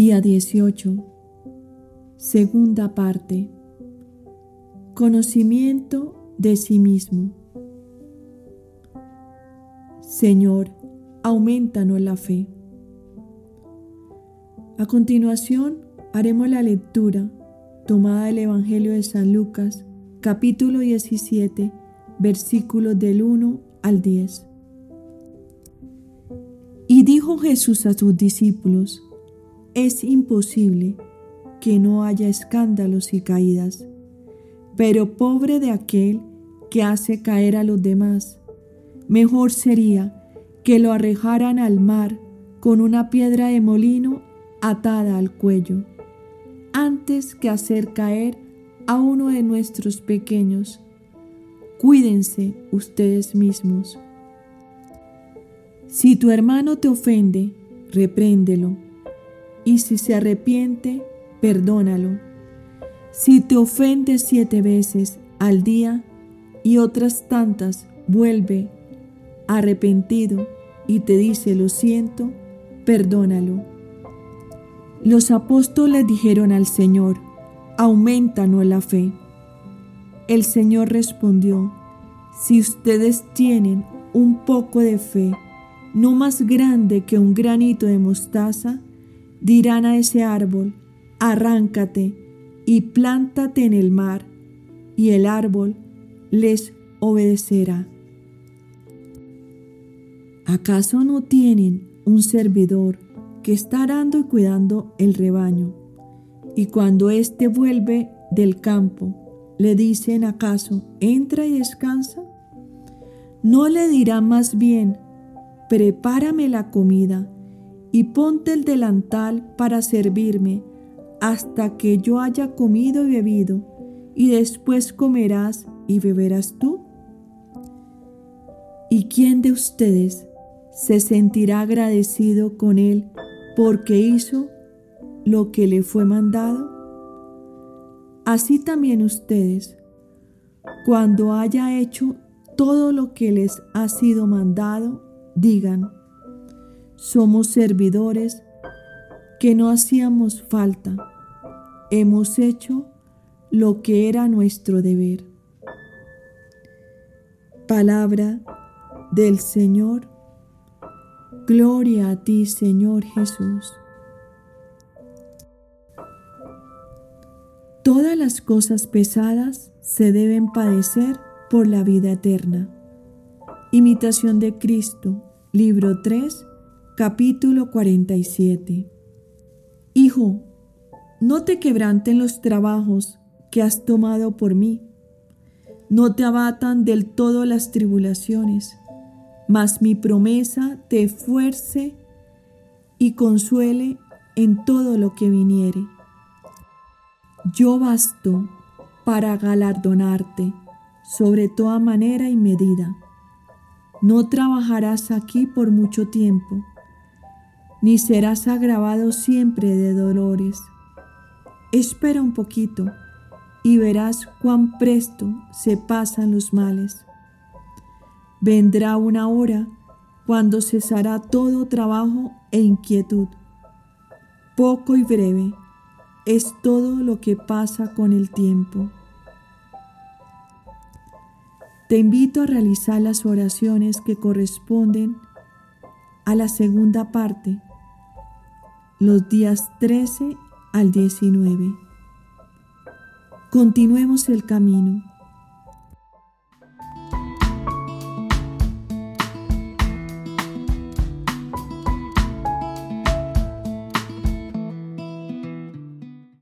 Día 18. Segunda parte. Conocimiento de sí mismo. Señor, aumentanos la fe. A continuación, haremos la lectura tomada del Evangelio de San Lucas, capítulo 17, versículos del 1 al 10. Y dijo Jesús a sus discípulos, es imposible que no haya escándalos y caídas, pero pobre de aquel que hace caer a los demás. Mejor sería que lo arrejaran al mar con una piedra de molino atada al cuello, antes que hacer caer a uno de nuestros pequeños. Cuídense ustedes mismos. Si tu hermano te ofende, repréndelo y si se arrepiente, perdónalo. Si te ofende siete veces al día y otras tantas vuelve arrepentido y te dice lo siento, perdónalo. Los apóstoles dijeron al Señor, aumentanos la fe. El Señor respondió, si ustedes tienen un poco de fe, no más grande que un granito de mostaza, dirán a ese árbol, arráncate y plántate en el mar, y el árbol les obedecerá. ¿Acaso no tienen un servidor que está arando y cuidando el rebaño? Y cuando éste vuelve del campo, le dicen acaso, entra y descansa? ¿No le dirá más bien, prepárame la comida y ponte el delantal para servirme hasta que yo haya comido y bebido, y después comerás y beberás tú? ¿Y quién de ustedes se sentirá agradecido con él porque hizo lo que le fue mandado? Así también ustedes, cuando haya hecho todo lo que les ha sido mandado, digan, somos servidores que no hacíamos falta. Hemos hecho lo que era nuestro deber. Palabra del Señor. Gloria a ti, Señor Jesús. Todas las cosas pesadas se deben padecer por la vida eterna. Imitación de Cristo, libro 3, Capítulo 47 Hijo, no te quebranten los trabajos que has tomado por mí, no te abatan del todo las tribulaciones, mas mi promesa te esfuerce y consuele en todo lo que viniere. Yo basto para galardonarte sobre toda manera y medida. No trabajarás aquí por mucho tiempo ni serás agravado siempre de dolores. Espera un poquito y verás cuán presto se pasan los males. Vendrá una hora cuando cesará todo trabajo e inquietud. Poco y breve es todo lo que pasa con el tiempo. Te invito a realizar las oraciones que corresponden a la segunda parte los días 13 al 19. Continuemos el camino.